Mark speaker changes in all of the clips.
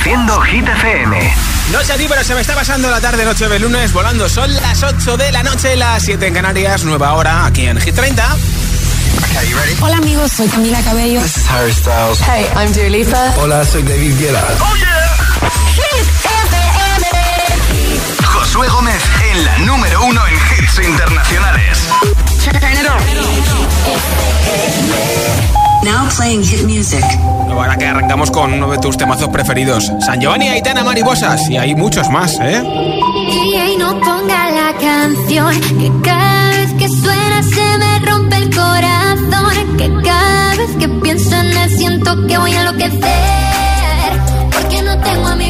Speaker 1: Introduciendo Hit FM.
Speaker 2: No sé a ti, pero se me está pasando la tarde noche de lunes volando. Son las 8 de la noche, las 7 en Canarias, nueva hora aquí en Hit 30. Okay, you ready?
Speaker 3: Hola amigos, soy Camila Cabello.
Speaker 4: This is Harry Styles.
Speaker 3: Hey, I'm Dua Lipa.
Speaker 4: Hola, soy David Guetta.
Speaker 1: Oh yeah.
Speaker 3: Hit FM.
Speaker 1: Josué Gómez en la número uno en hits internacionales.
Speaker 5: Now playing hit music.
Speaker 2: Ahora que arrancamos con uno de tus temazos preferidos, San Giovanni, Aitana, Mariposas, y hay muchos más, ¿eh?
Speaker 6: Y no ponga la canción, que cada vez que suena se me rompe el corazón, que cada vez que pienso en él siento que voy a enloquecer, porque no tengo
Speaker 7: amigos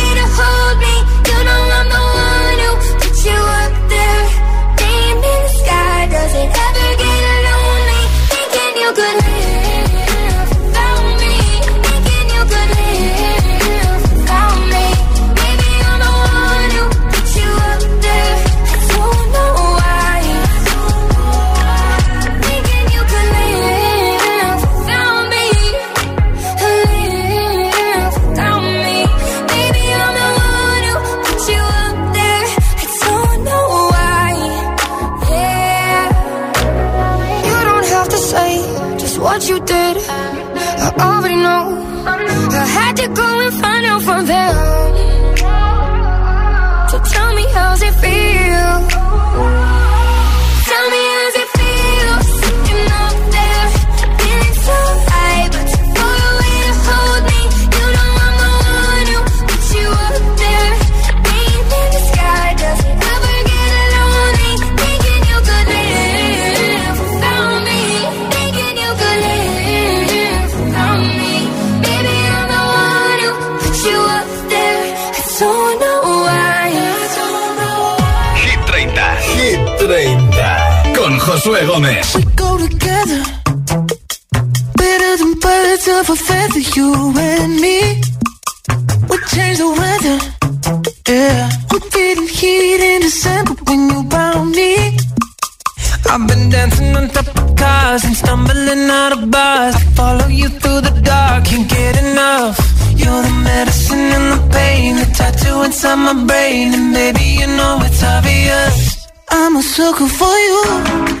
Speaker 8: what you did.
Speaker 1: I already know. I had to go and find out from them. So tell me, how's it feel?
Speaker 9: We go together. Better than birds of a feather You and me. We change the weather. Yeah. We're getting heat in December When you found me. I've been dancing on top of cars And stumbling out of bars. I follow you through the dark Can't get enough. You're the medicine and the pain The tattoo inside my brain. And baby you know it's obvious. I'm a sucker for you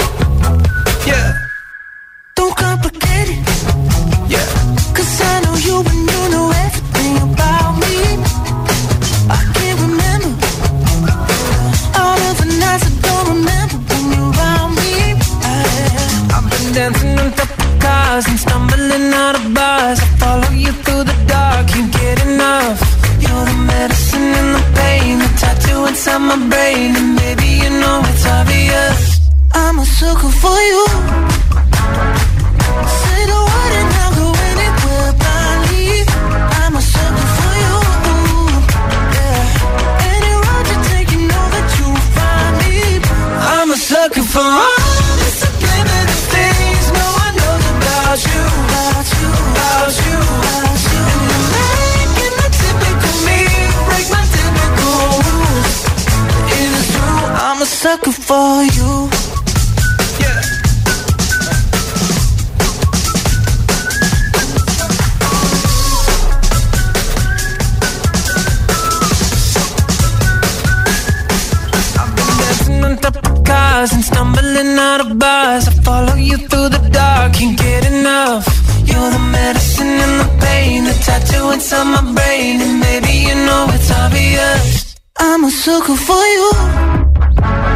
Speaker 9: sucker for you.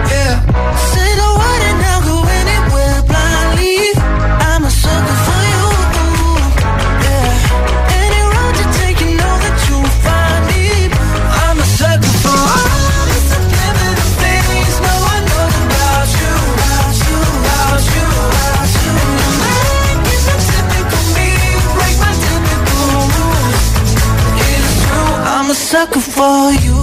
Speaker 9: Yeah. Say the word and I'll go anywhere blindly. I'm a sucker for you. Yeah. Any road you take, you know that you'll find me. I'm a sucker for all things no one knows about you. About you. About you. About you. I'm a sucker for you.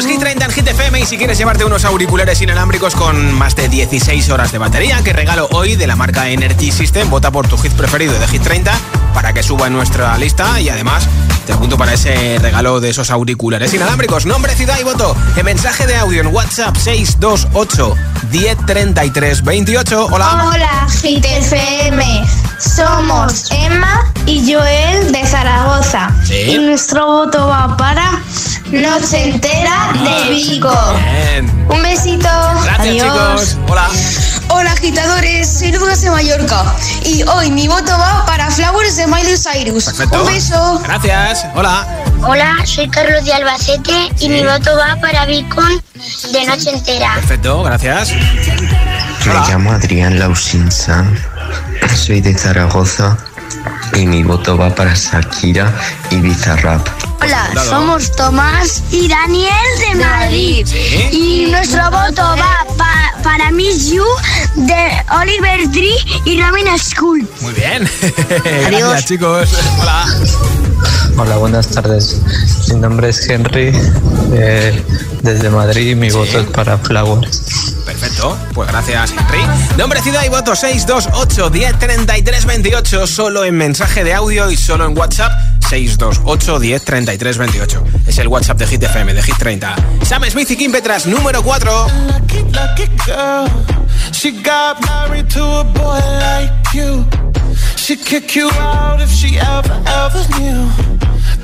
Speaker 2: Es. Hit 30 en Hit FM y si quieres llevarte unos auriculares inalámbricos con más de 16 horas de batería que regalo hoy de la marca Energy System, vota por tu hit preferido de Hit 30 para que suba en nuestra lista y además te apunto para ese regalo de esos auriculares inalámbricos. Nombre, ciudad y voto en mensaje de audio en WhatsApp 628 1033 28. Hola.
Speaker 10: Hola, Hit. Somos Emma y Joel de Zaragoza.
Speaker 2: Sí.
Speaker 10: Y nuestro voto va para Noche Entera de Vigo.
Speaker 2: Bien.
Speaker 10: Un besito.
Speaker 2: Gracias
Speaker 10: Adiós.
Speaker 2: chicos. Hola.
Speaker 11: Hola agitadores, soy Lucas de Mallorca y hoy mi voto va para Flowers de Miley Cyrus.
Speaker 2: Perfecto.
Speaker 11: Un beso.
Speaker 2: Gracias. Hola.
Speaker 12: Hola, soy Carlos de Albacete
Speaker 2: Sí.
Speaker 12: y mi voto va para Beacon de Noche Entera.
Speaker 2: Perfecto, gracias.
Speaker 13: Me
Speaker 2: Hola.
Speaker 13: llamo Adrián Lausinsan, soy de Zaragoza y mi voto va para Shakira y Bizarrap.
Speaker 10: Hola, somos Tomás y Daniel de Madrid.
Speaker 2: Sí.
Speaker 10: Y nuestro voto va pa- para Miss You de Oliver Tree y Robin School.
Speaker 2: Muy bien.
Speaker 10: Adiós.
Speaker 2: Gracias chicos. Hola.
Speaker 14: Hola, buenas tardes. Mi nombre es Henry, eh, desde Madrid. Mi voto es para Flowers.
Speaker 2: Perfecto. Pues gracias, Henry. Nombre, ciudad y voto 628 10 33 28. Solo en mensaje de audio y solo en WhatsApp 628 10 33 28. Es el WhatsApp de Hit FM, de Hit 30. Sam Smith y Kim Petras, número 4. She got married to a boy like you. She'd kick you out if she ever, ever knew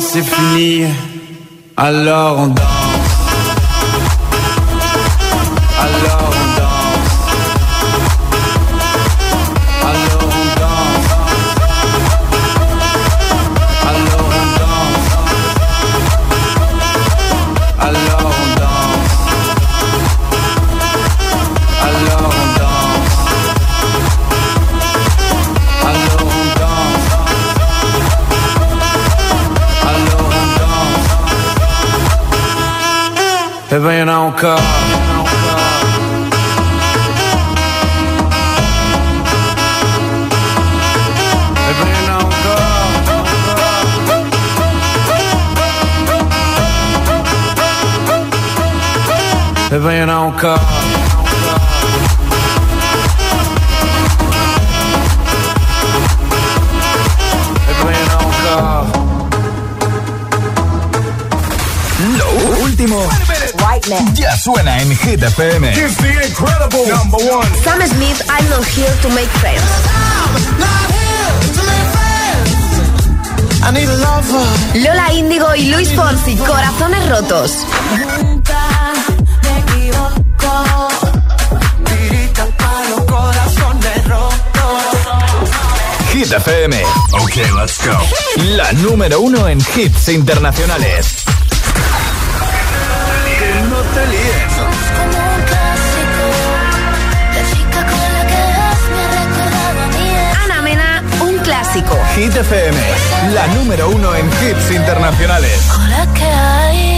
Speaker 15: C'est fini, alors on danse. Car.
Speaker 4: Lo último ya suena en Hit FM.
Speaker 16: Here's the incredible number one.
Speaker 17: Sam Smith, I'm not here to make friends.
Speaker 16: I need a lover.
Speaker 17: Lola Índigo y Luis Fonsi, Corazones Rotos.
Speaker 16: Nunca me equivoco. Tirita para los corazones rotos.
Speaker 4: Hit FM.
Speaker 16: Ok, let's go.
Speaker 4: La número uno en hits internacionales.
Speaker 17: Ana Mena, un clásico.
Speaker 4: Hit FM. La número uno en hits internacionales.
Speaker 18: Hola, ¿qué hay?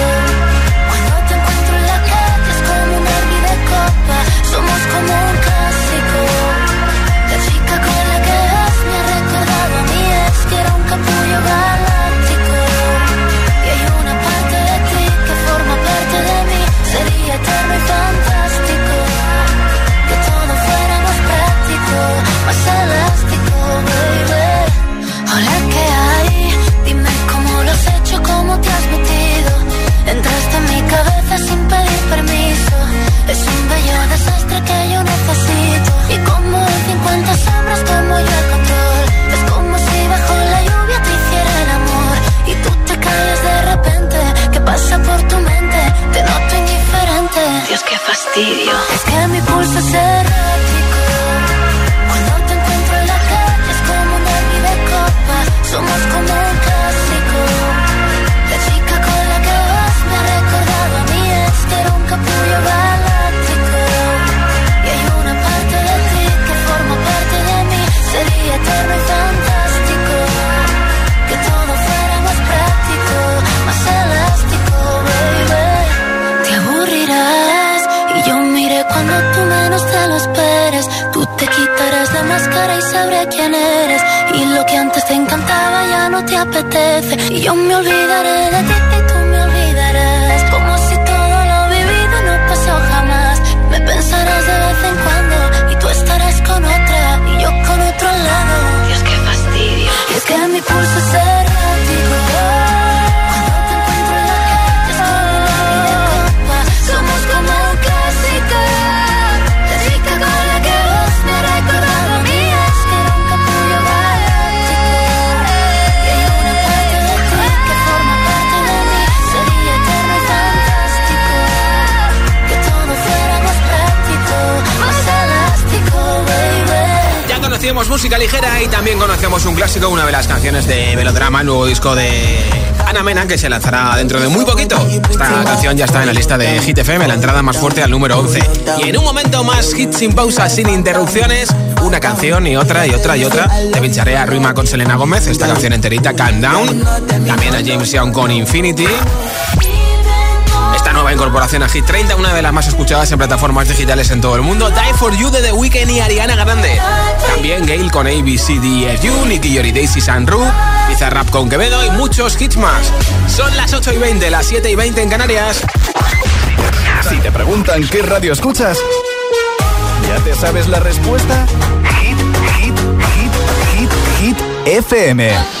Speaker 18: Hola, ¿qué hay? Dime cómo lo has hecho, cómo te has metido. Entraste en mi cabeza sin pedir permiso. Es un bello desastre que yo necesito. Y como en 50 sombras tomo yo el control. Es como si bajo la lluvia te hiciera el amor. Y tú te callas de repente. ¿Qué pasa por tu mente? Te noto indiferente. Dios, qué fastidio. Es que mi pulso es errático. Somos como un clásico. La chica con la que vas me ha recordado a ex que era un capullo galáctico. Y hay una parte de ti que forma parte de mí. Sería eterno y fantástico. Apetece. Y yo me olvidaré de ti y tú me olvidarás. Como si todo lo vivido no pasó jamás. Me pensarás de vez en cuando y tú estarás con otra y yo con otro al lado. Dios, qué fastidio. Y es que mi pulso es
Speaker 2: conocíamos música ligera y también conocemos un clásico, una de las canciones de Melodrama, el nuevo disco de Ana Mena, que se lanzará dentro de muy poquito. Esta canción ya está en la lista de Hit FM, la entrada más fuerte al número 11. Y en un momento más, hit sin pausa, sin interrupciones, una canción y otra y otra y otra. Te pincharé a Rima con Selena Gómez, esta canción enterita, Calm Down. También a James Young con Infinity. Nueva incorporación a Hit 30, una de las más escuchadas en plataformas digitales en todo el mundo. Die for You de The Weeknd y Ariana Grande. También Gail con ABCDFU, Nicky Yori Daisy Sanru, Rap con Quevedo y muchos hits más. Son las 8 y 20, las 7 y 20 en Canarias.
Speaker 4: Si te preguntan qué radio escuchas, ¿ya te sabes la respuesta? Hit, hit, hit, hit, hit, FM.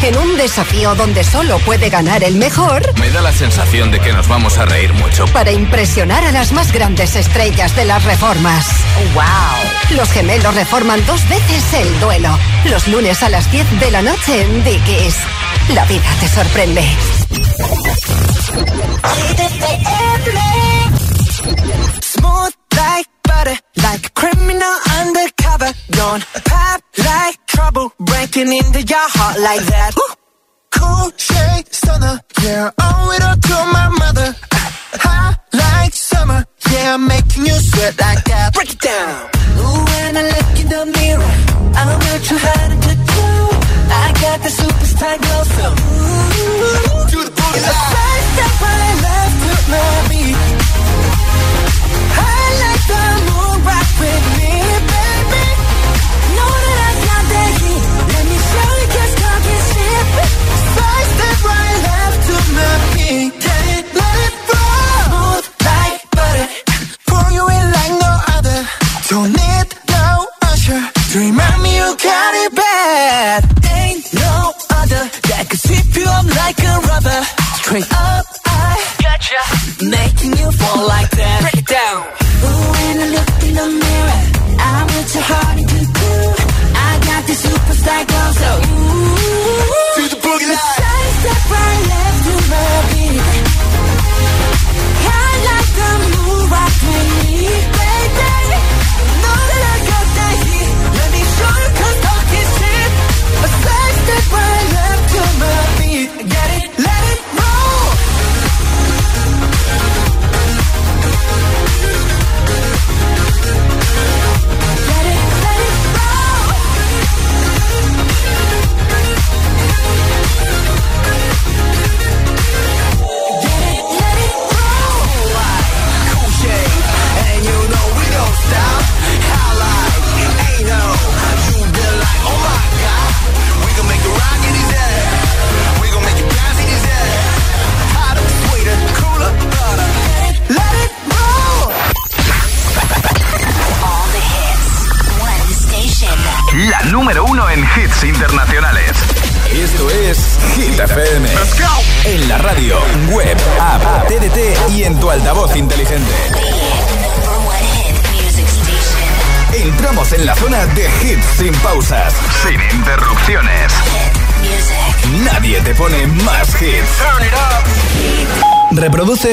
Speaker 19: En un desafío donde solo puede ganar el mejor.
Speaker 20: Me da la sensación de que nos vamos a reír mucho.
Speaker 19: Para impresionar a las más grandes estrellas de las reformas. ¡Wow! Los gemelos reforman dos veces el duelo. Los lunes a las 10 de la noche en Dickies. La vida te sorprende.
Speaker 4: Smooth like butter, like a criminal undercover. Don't pop like trouble, breaking into your heart like that. Cool shade stunner, yeah, owe it all to my mother. Hot like summer, yeah, I'm making you sweat like that. Break it down. Ooh, when I look in the mirror, I'm not too hard to do. I got the superstar glow, so ooh, do the boogie. A side step right left to my beat. I like the moon rock with me, baby.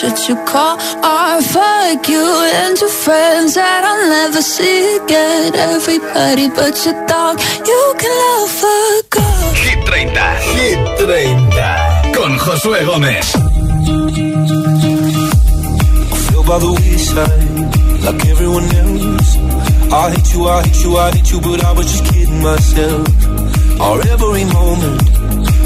Speaker 21: car, and what you call art. Fuck you and your friends that I'll never see again. Everybody but your dog, you can love a girl. Hit 30. Hit 30. Con Josué Gómez. I feel by the wayside, like everyone else. I hate you, I hate you, I hate you, but I was just kidding myself. Our every moment,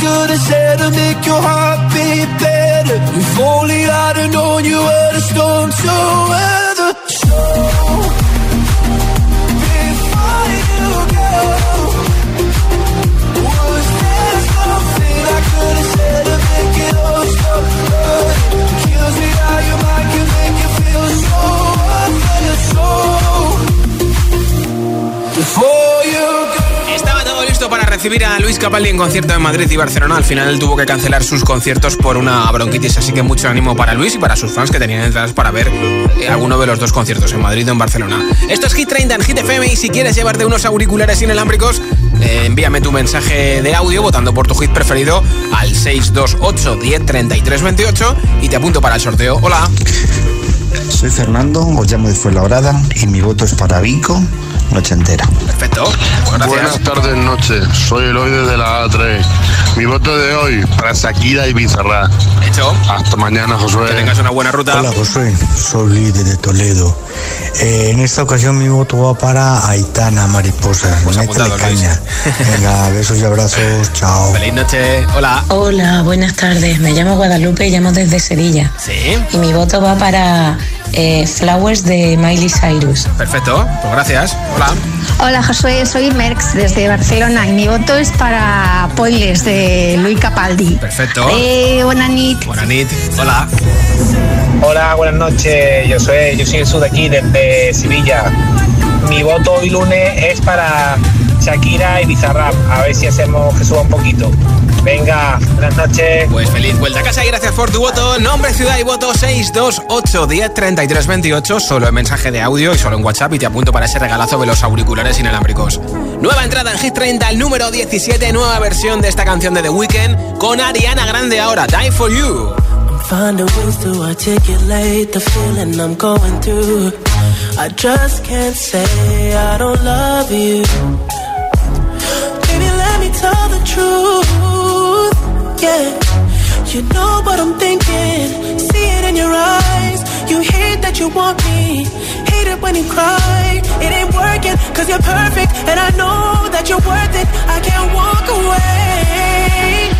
Speaker 22: could have said to make your heart beat better. If only I'd have known you were.
Speaker 2: Recibir a Luis Capaldi en concierto en Madrid y Barcelona. Al final él tuvo que cancelar sus conciertos por una bronquitis, así que mucho ánimo para Luis y para sus fans que tenían entradas para ver eh, alguno de los dos conciertos en Madrid o en Barcelona. Esto es Hit 30 en Hit FM y si quieres llevarte unos auriculares inalámbricos, eh, envíame tu mensaje de audio votando por tu hit preferido al 628 10 28 y te apunto para el sorteo. Hola.
Speaker 3: Soy Fernando, os llamo de Fuenlabrada y mi voto es para Vico noche entera.
Speaker 2: Perfecto.
Speaker 23: Buenas tardes, noches. Soy Eloy de la A3. Mi voto de hoy para Shakira y Bizarra.
Speaker 2: Hecho.
Speaker 23: Hasta mañana, Josué.
Speaker 2: Que tengas una buena ruta.
Speaker 3: Hola, Josué. Soy líder de Toledo. Eh, en esta ocasión mi voto va para Aitana Mariposa.
Speaker 2: Pues apuntado,
Speaker 3: caña. Venga, besos y abrazos. Chao.
Speaker 2: Feliz noche. Hola.
Speaker 24: Hola, buenas tardes. Me llamo Guadalupe y llamo desde Sevilla.
Speaker 2: Sí.
Speaker 24: Y mi voto va para eh, Flowers de Miley Cyrus.
Speaker 2: Perfecto, pues gracias. Hola.
Speaker 25: Hola Josué, soy Merx desde Barcelona y mi voto es para Poiles de Luis Capaldi.
Speaker 2: Perfecto.
Speaker 25: Eh, buena nit.
Speaker 2: Buena nit. Hola.
Speaker 26: Hola, buenas noches. Yo soy, yo soy el de aquí desde Sevilla. Mi voto hoy lunes es para Shakira y Bizarrap. A ver si hacemos que suba un poquito. Venga, buenas noches.
Speaker 2: Pues feliz vuelta a casa y gracias por tu voto. Nombre, ciudad y voto 628 10 33 28. Solo en mensaje de audio y solo en WhatsApp. Y te apunto para ese regalazo de los auriculares inalámbricos. Nueva entrada en Hit 30, el número 17. Nueva versión de esta canción de The Weeknd con Ariana Grande ahora. Die for You.
Speaker 9: Find Finding ways to articulate the feeling I'm going through. I just can't say I don't love you. Baby, let me tell the truth. Yeah, you know what I'm thinking. See it in your eyes. You hate that you want me. Hate it when you cry. It ain't working, cause you're perfect. And I know that you're worth it. I can't walk away.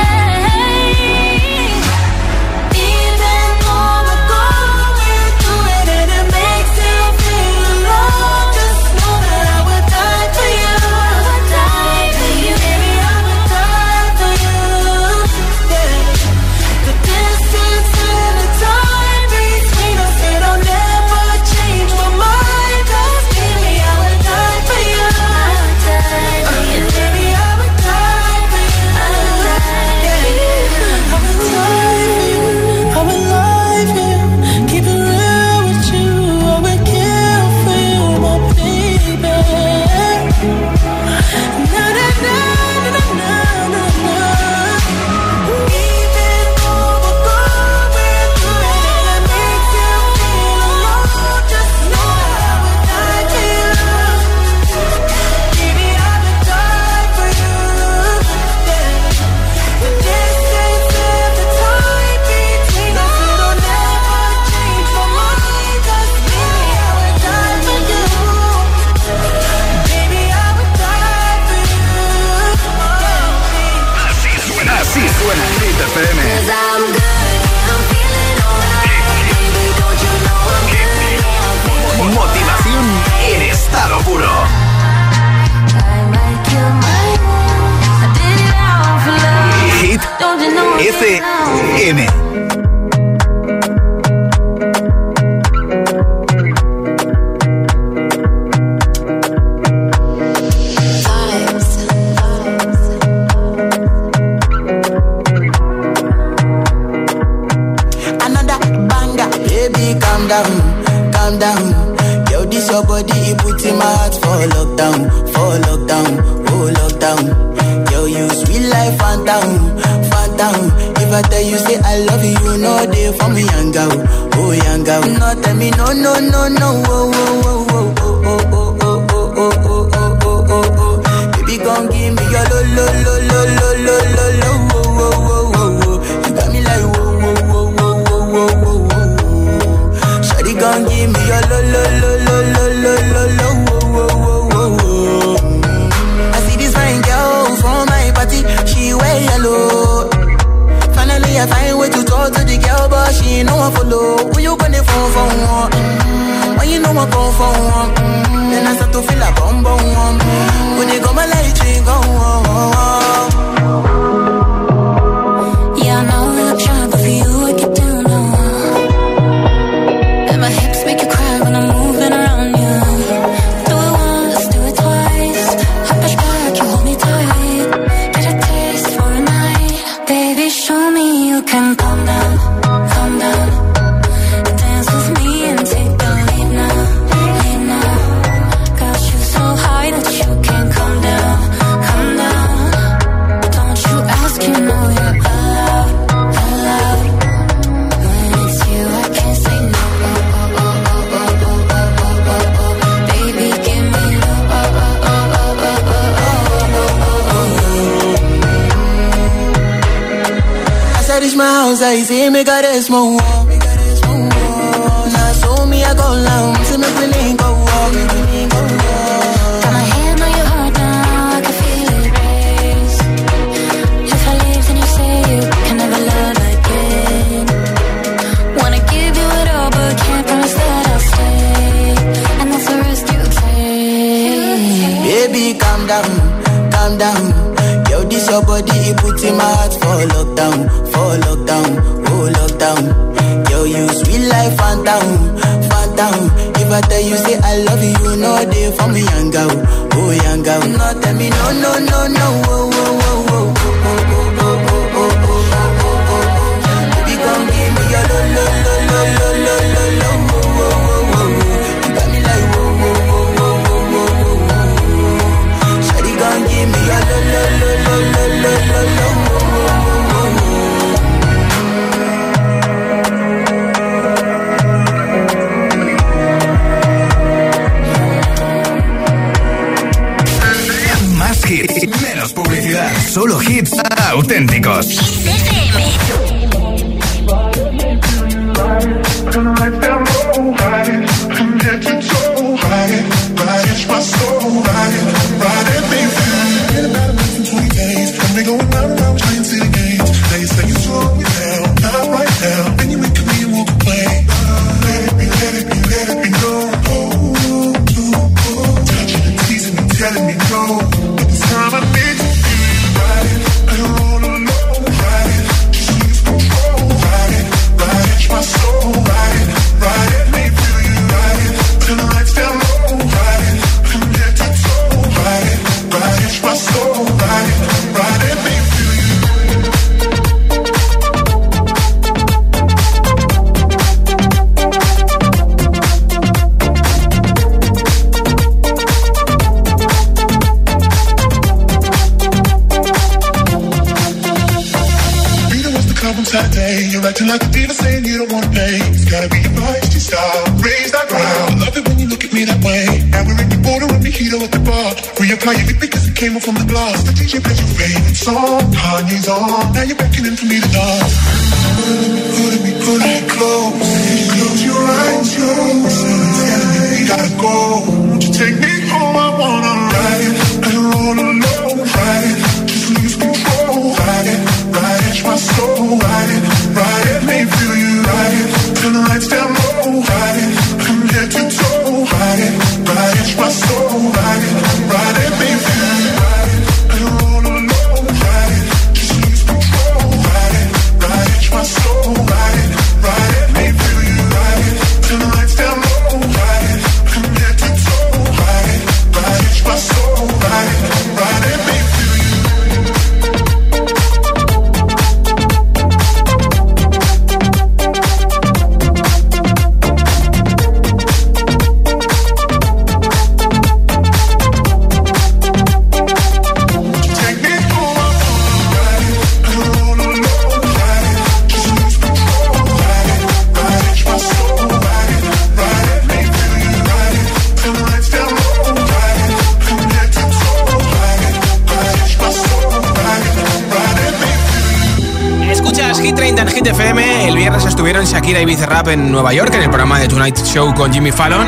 Speaker 9: yanga, oh. No tell me no, no, no, no, oh, oh, oh, oh,
Speaker 16: menos publicidad, solo hits auténticos.
Speaker 27: came up from the glass. The DJ played your favorite song, Kanye's on. Now you're beckoning for me to dance.
Speaker 2: rap en Nueva York en el programa de Tonight Show con Jimmy Fallon.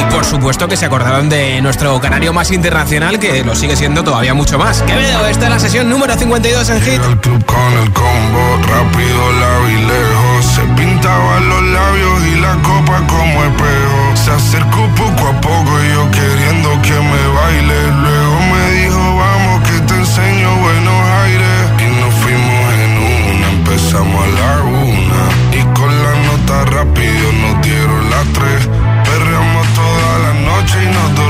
Speaker 2: Y por supuesto que se acordaron de nuestro canario más internacional, que lo sigue siendo todavía mucho más. Quevedo, esta es la sesión número 52 en Hit.
Speaker 27: El club con el combo, rápido, la y lejos. Se pintaban los labios y la copa como espejo. Se acercó poco a poco y yo queriendo que me baile. Luego me dijo, vamos que te enseño buenos aires. Y nos fuimos en una, empezamos a la rápido nos dieron las tres. Perreamos toda la noche y nos dormimos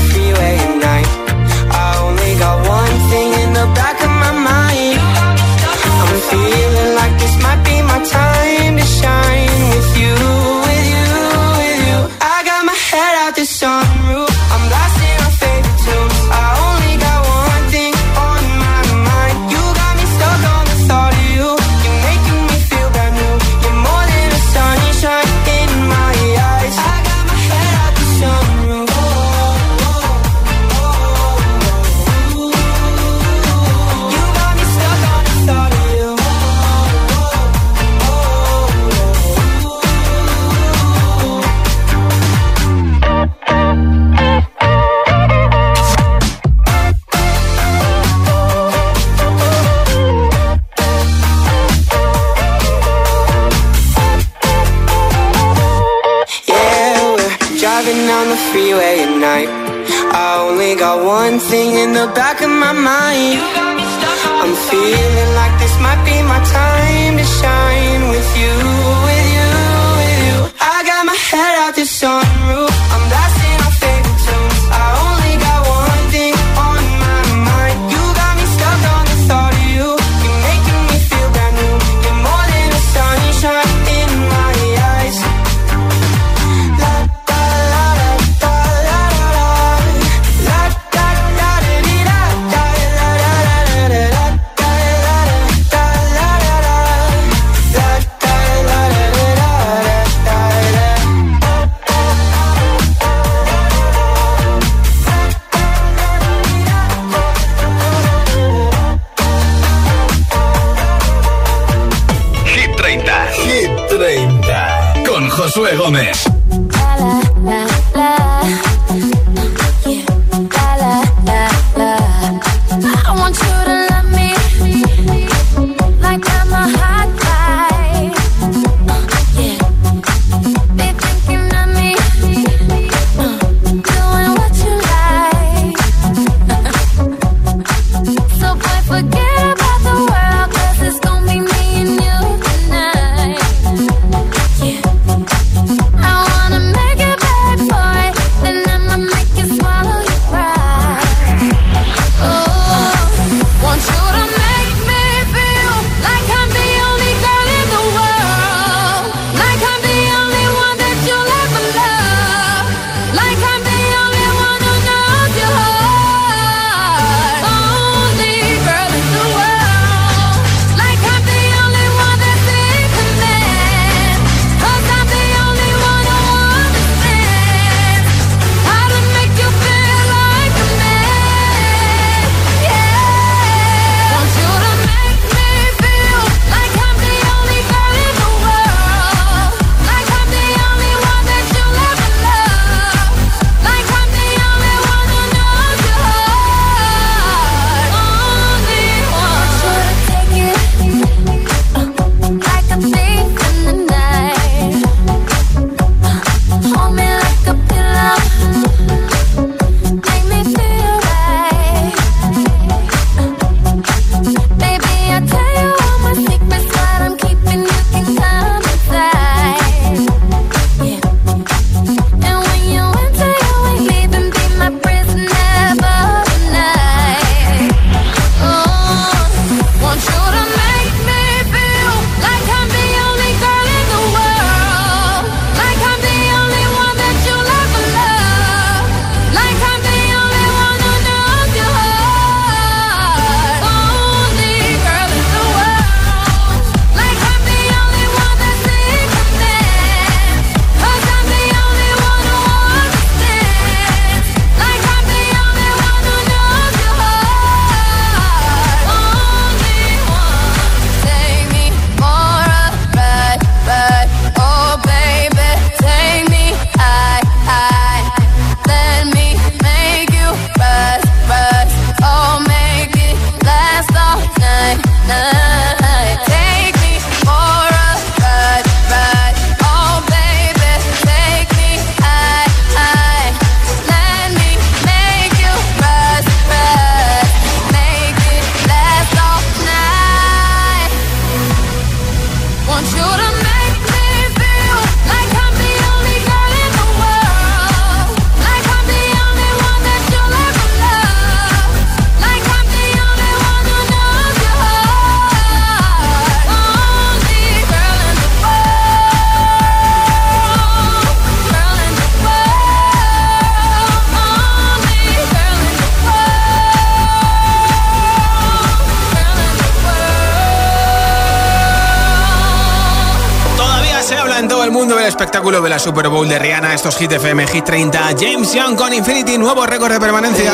Speaker 28: espectáculo de la Super Bowl de Rihanna, estos Hit FM, Hit 30, James Young con Infinity, nuevo récord de permanencia.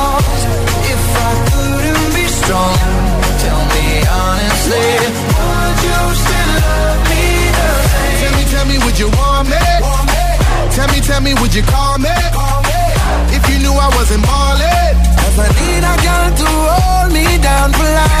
Speaker 7: my if I couldn't be strong, tell me honestly, would you still love me the same?
Speaker 29: Tell me, tell me, would you want me? Want me? Tell me, tell me, would you call me? Call me. If you knew I wasn't ballin'.
Speaker 7: If I need a girl to hold me down for life.